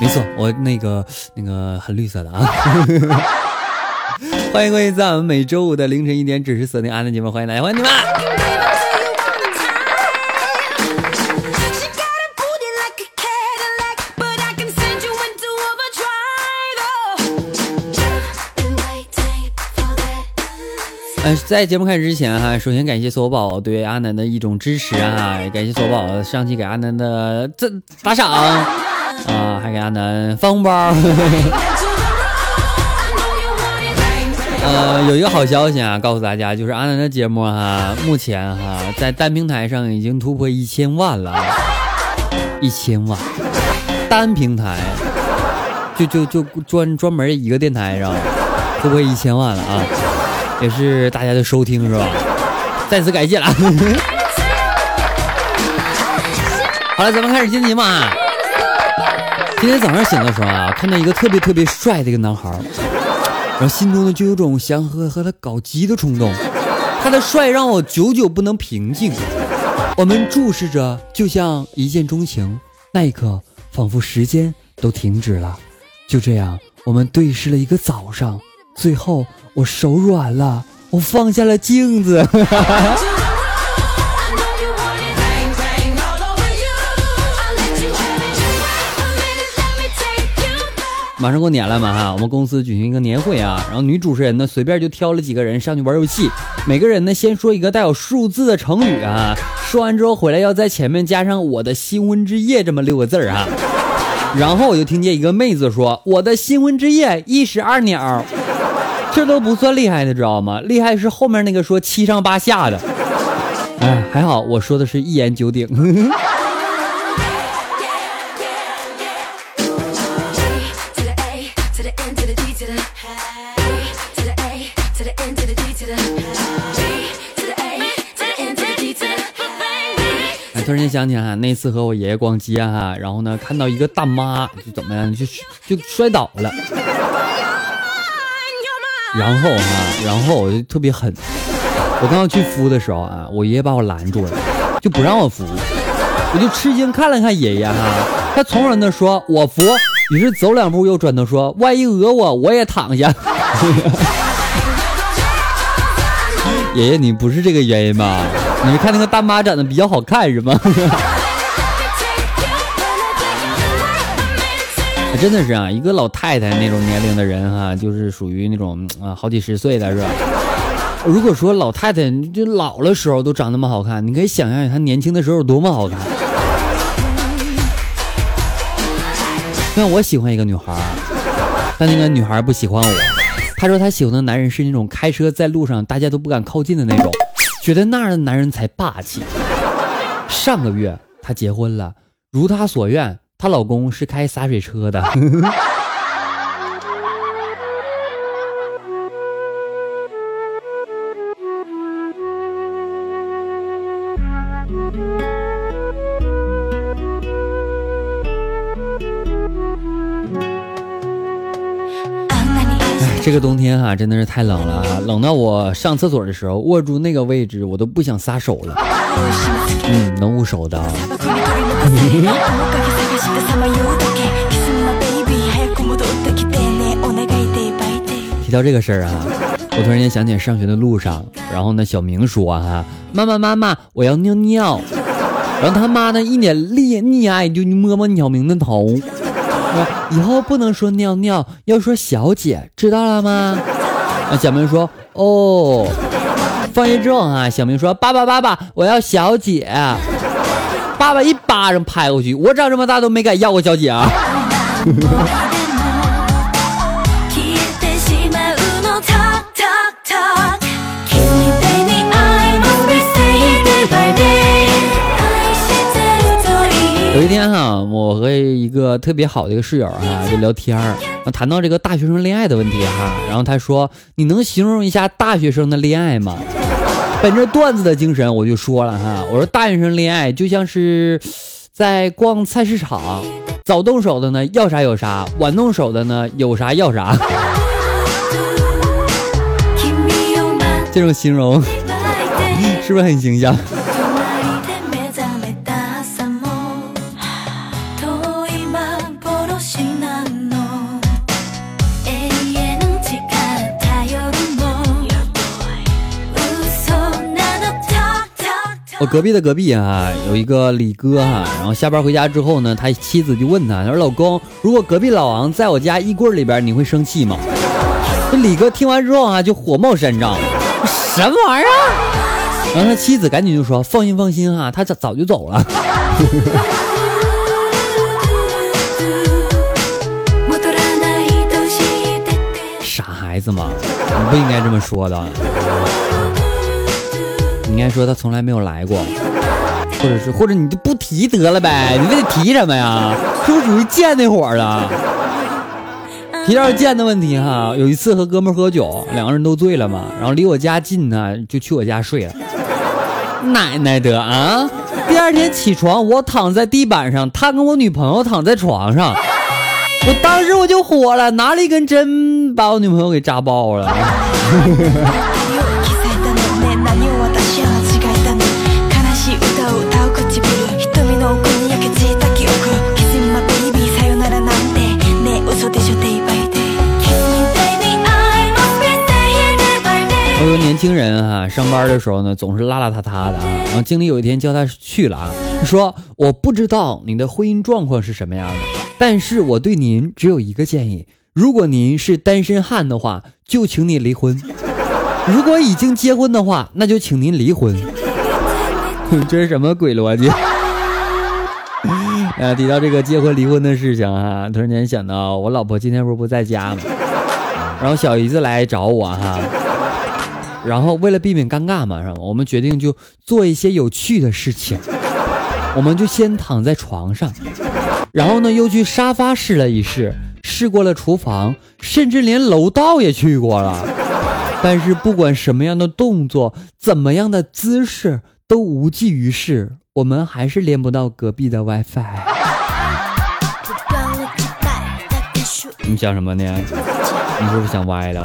没错，我那个那个很绿色的啊！欢迎各位在我们每周五的凌晨一点准时锁定阿南节目，欢迎大家，欢迎你们！嗯，在节目开始之前哈，首先感谢索宝对阿南的一种支持啊，感谢索宝上期给阿南的这打赏啊，还给阿南发红包。呃，有一个好消息啊，告诉大家，就是阿南的节目哈，目前哈在单平台上已经突破一千万了，一千万，单平台，就就就专专门一个电台上突破一千万了啊。也是大家的收听是吧？再次感谢了。好了，咱们开始今天节目啊。今天早上醒的时候啊，看到一个特别特别帅的一个男孩，然后心中呢就有种想和和他搞基的冲动。他的帅让我久久不能平静。我们注视着，就像一见钟情。那一刻，仿佛时间都停止了。就这样，我们对视了一个早上。最后，我手软了，我放下了镜子。马上过年了嘛哈，我们公司举行一个年会啊，然后女主持人呢随便就挑了几个人上去玩游戏，每个人呢先说一个带有数字的成语啊，说完之后回来要在前面加上“我的新婚之夜”这么六个字儿啊，然后我就听见一个妹子说：“我的新婚之夜一石二鸟。”这都不算厉害的，知道吗？厉害是后面那个说七上八下的。哎，还好我说的是一言九鼎。突然间想起来，那次和我爷爷逛街哈，然后呢看到一个大妈就怎么样，就就摔倒了。然后哈，然后我就特别狠，我刚要去扶的时候啊，我爷爷把我拦住了，就不让我扶，我就吃惊看了看爷爷哈，他从容的说：“我扶。”于是走两步又转头说：“万一讹我，我也躺下。”爷爷，你不是这个原因吧？你是看那个大妈长得比较好看是吗？真的是啊，一个老太太那种年龄的人哈，就是属于那种啊好几十岁的是吧？如果说老太太就老了时候都长那么好看，你可以想象她年轻的时候有多么好看。像我喜欢一个女孩，但那个女孩不喜欢我。她说她喜欢的男人是那种开车在路上大家都不敢靠近的那种，觉得那样的男人才霸气。上个月她结婚了，如她所愿。她老公是开洒水车的。这个冬天哈真的是太冷了啊，冷到我上厕所的时候握住那个位置，我都不想撒手了。嗯，能捂手的。提到这个事儿啊，我突然间想起上学的路上，然后呢，小明说哈，妈妈妈妈，我要尿尿。然后他妈呢一脸溺溺爱，就摸摸小明的头，以后不能说尿尿，要说小姐，知道了吗？啊，小明说哦。放学之后啊，小明说爸爸爸爸，我要小姐。爸爸一巴掌拍过去，我长这么大都没敢要过小姐啊！我和一个特别好的一个室友啊就聊天儿，谈到这个大学生恋爱的问题哈，然后他说：“你能形容一下大学生的恋爱吗？”本着段子的精神，我就说了哈，我说大学生恋爱就像是在逛菜市场，早动手的呢要啥有啥，晚动手的呢有啥要啥。这种形容 是不是很形象？隔壁的隔壁啊，有一个李哥哈，然后下班回家之后呢，他妻子就问他，他说：“老公，如果隔壁老王在我家衣柜里边，你会生气吗？”这李哥听完之后啊，就火冒三丈，什么玩意儿？然后他妻子赶紧就说：“放心放心哈，他早早就走了。”傻孩子嘛，你不应该这么说的。应该说他从来没有来过，或者是或者你就不提得了呗，你非得提什么呀？是不是属于贱那伙儿了？提到贱的问题哈，有一次和哥们喝酒，两个人都醉了嘛，然后离我家近呢，就去我家睡了。奶奶的啊！第二天起床，我躺在地板上，他跟我女朋友躺在床上，我当时我就火了，拿了一根针把我女朋友给扎爆了。轻人哈，上班的时候呢，总是邋邋遢遢的啊。然后经理有一天叫他去了啊，说我不知道你的婚姻状况是什么样的，但是我对您只有一个建议：如果您是单身汉的话，就请你离婚；如果已经结婚的话，那就请您离婚。这是什么鬼逻辑？啊，提到这个结婚离婚的事情啊，突然间想到我老婆今天不是不在家吗？然后小姨子来找我哈。然后为了避免尴尬嘛，是吧？我们决定就做一些有趣的事情。我们就先躺在床上，然后呢又去沙发试了一试，试过了厨房，甚至连楼道也去过了。但是不管什么样的动作，怎么样的姿势，都无济于事。我们还是连不到隔壁的 WiFi。你想什么呢？你是不是想歪了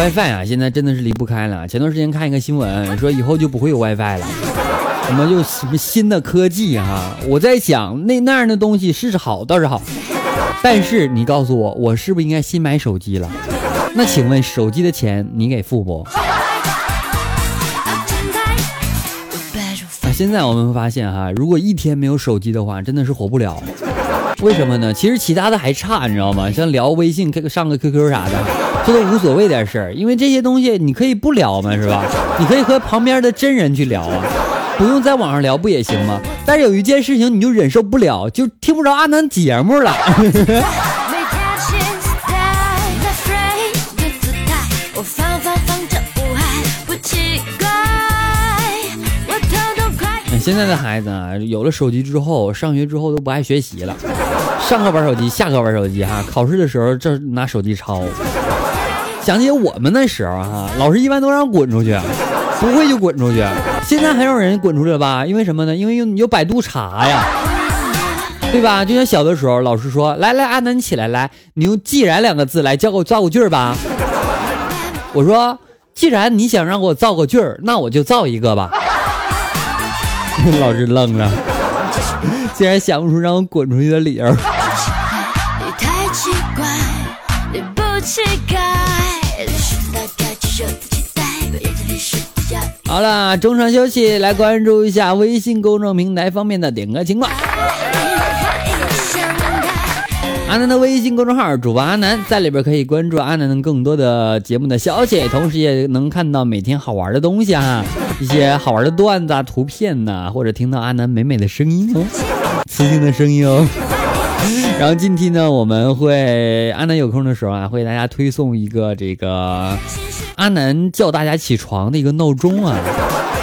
？WiFi 啊，现在真的是离不开了。前段时间看一个新闻，说以后就不会有 WiFi 了，什么就什么新的科技哈。我在想，那那样的东西是好倒是好，但是你告诉我，我是不是应该新买手机了？那请问手机的钱你给付不？现在我们发现哈，如果一天没有手机的话，真的是活不了。为什么呢？其实其他的还差，你知道吗？像聊微信、上个 QQ 啥的，这都无所谓的事儿。因为这些东西你可以不聊嘛，是吧？你可以和旁边的真人去聊啊，不用在网上聊不也行吗？但是有一件事情你就忍受不了，就听不着阿南节目了。现在的孩子啊，有了手机之后，上学之后都不爱学习了，上课玩手机，下课玩手机，哈，考试的时候这拿手机抄。想起我们那时候哈，老师一般都让滚出去，不会就滚出去。现在很少人滚出去吧？因为什么呢？因为有有百度查呀，对吧？就像小的时候，老师说，来来，阿南你起来，来，你用“既然”两个字来教我造个句儿吧。我说，既然你想让我造个句儿，那我就造一个吧。老师愣了，竟然想不出让我滚出去的理由。好了，中场休息，来关注一下微信公众平台方面的点歌情况。阿南的微信公众号主播阿南，在里边可以关注阿南更多的节目的消息，同时也能看到每天好玩的东西啊，一些好玩的段子、啊、图片呐，或者听到阿南美美的声音哦，磁性的声音哦。然后近期呢，我们会阿南有空的时候啊，会给大家推送一个这个阿南叫大家起床的一个闹钟啊，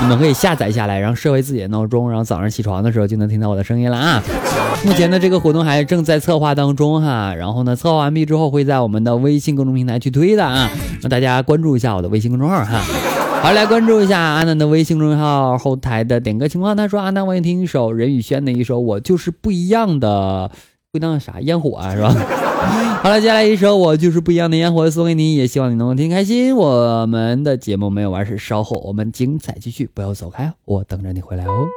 你们可以下载下来，然后设为自己的闹钟，然后早上起床的时候就能听到我的声音了啊。目前呢，这个活动还正在策划当中哈，然后呢，策划完毕之后会在我们的微信公众平台去推的啊，让大家关注一下我的微信公众号哈。好，来关注一下阿南的微信公众号后台的点歌情况。他说：“阿南，我想听一首任宇轩的一首《我就是不一样的》。”不当啥烟火啊，是吧？好了，接下来一首我就是不一样的烟火送给你，也希望你能够听开心。我们的节目没有完事，稍后我们精彩继续，不要走开，我等着你回来哦。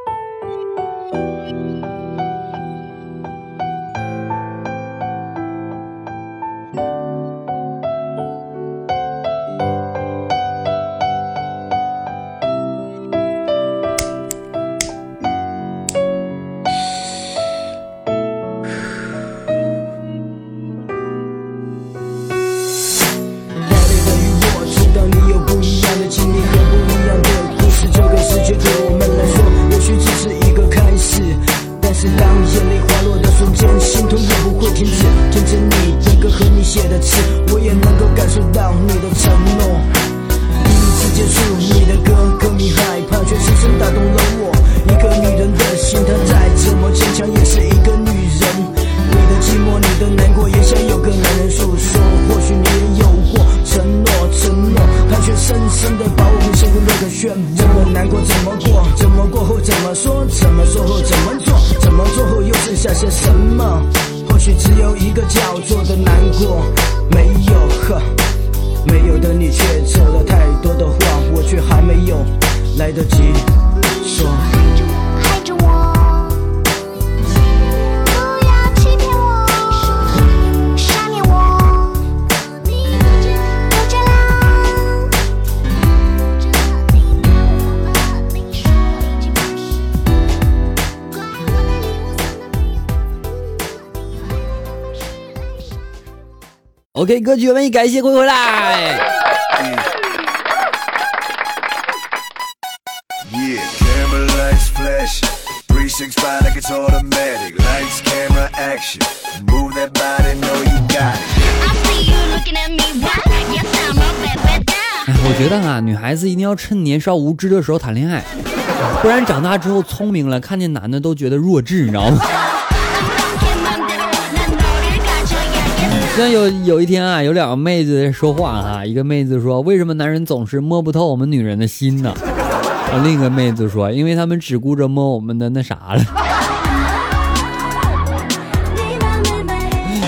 说怎么说后怎么做怎么做后又剩下些什么或许只有一个叫做的难过没有呵没有的你却扯了太多的话我却还没有来得及说爱着我爱着我 OK，歌曲完毕，感谢回回来。我觉得啊，女孩子一定要趁年少无知的时候谈恋爱，不然长大之后聪明了，看见男的都觉得弱智，你知道吗？像有有一天啊，有两个妹子说话啊，一个妹子说：“为什么男人总是摸不透我们女人的心呢？”另一个妹子说：“因为他们只顾着摸我们的那啥了。”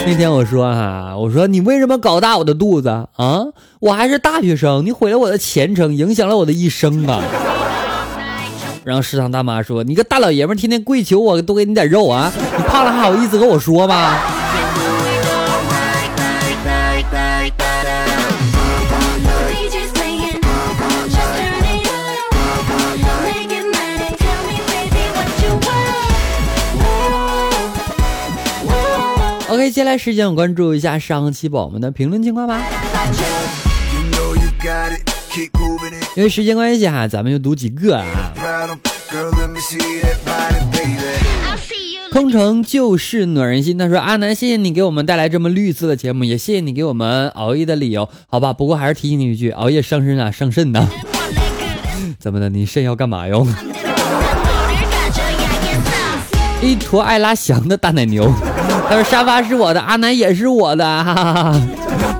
那天我说哈，我说你为什么搞大我的肚子啊？我还是大学生，你毁了我的前程，影响了我的一生啊！然后食堂大妈说：“你个大老爷们，天天跪求我多给你点肉啊，你胖了还好意思跟我说吗？” OK，接下来时间我关注一下上期宝宝们的评论情况吧。因为时间关系哈，咱们就读几个啊。空城就是暖人心，他说阿南，谢谢你给我们带来这么绿色的节目，也谢谢你给我们熬夜的理由，好吧？不过还是提醒你一句，熬夜伤身啊，伤肾呐。怎么的？你肾要干嘛用？一坨爱拉翔的大奶牛。他说沙发是我的，阿南也是我的，哈哈哈。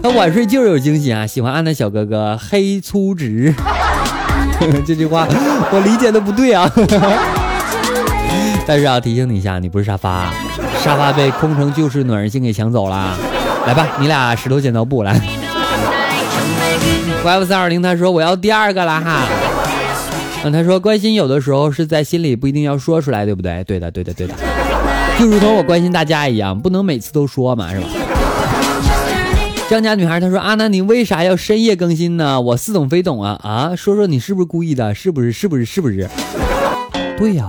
他晚睡就是有惊喜啊！喜欢阿南小哥哥，黑粗直。这句话我理解的不对啊。但是要提醒你一下，你不是沙发，沙发被空城旧事暖人心给抢走了。来吧，你俩石头剪刀布来。YF 三二零他说我要第二个了哈。嗯，他说关心有的时候是在心里，不一定要说出来，对不对？对的，对的，对的。就如同我关心大家一样，不能每次都说嘛，是吧？江家女孩她说：“啊，那，你为啥要深夜更新呢？我似懂非懂啊啊！说说你是不是故意的？是不是？是不是？是不是？对呀，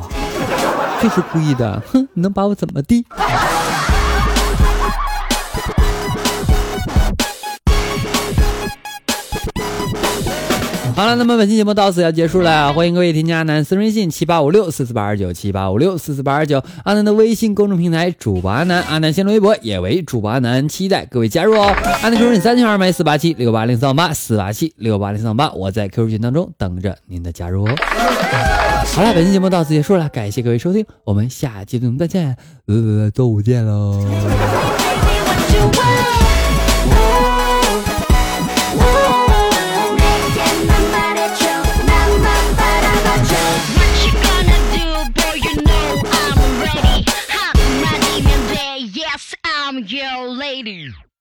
就是故意的。哼，你能把我怎么地？”好了，那么本期节目到此要结束了，欢迎各位添加阿南私人微信七八五六四四八二九七八五六四四八二九，阿南的微信公众平台主播阿南，阿南新浪微博也为主播阿南，期待各位加入哦。阿南 QQ 三千二麦四八七六八零三八四八七六八零三八，我在 QQ 群当中等着您的加入哦。好了，本期节目到此结束了，感谢各位收听，我们下期节目再见，呃，周五见喽。里。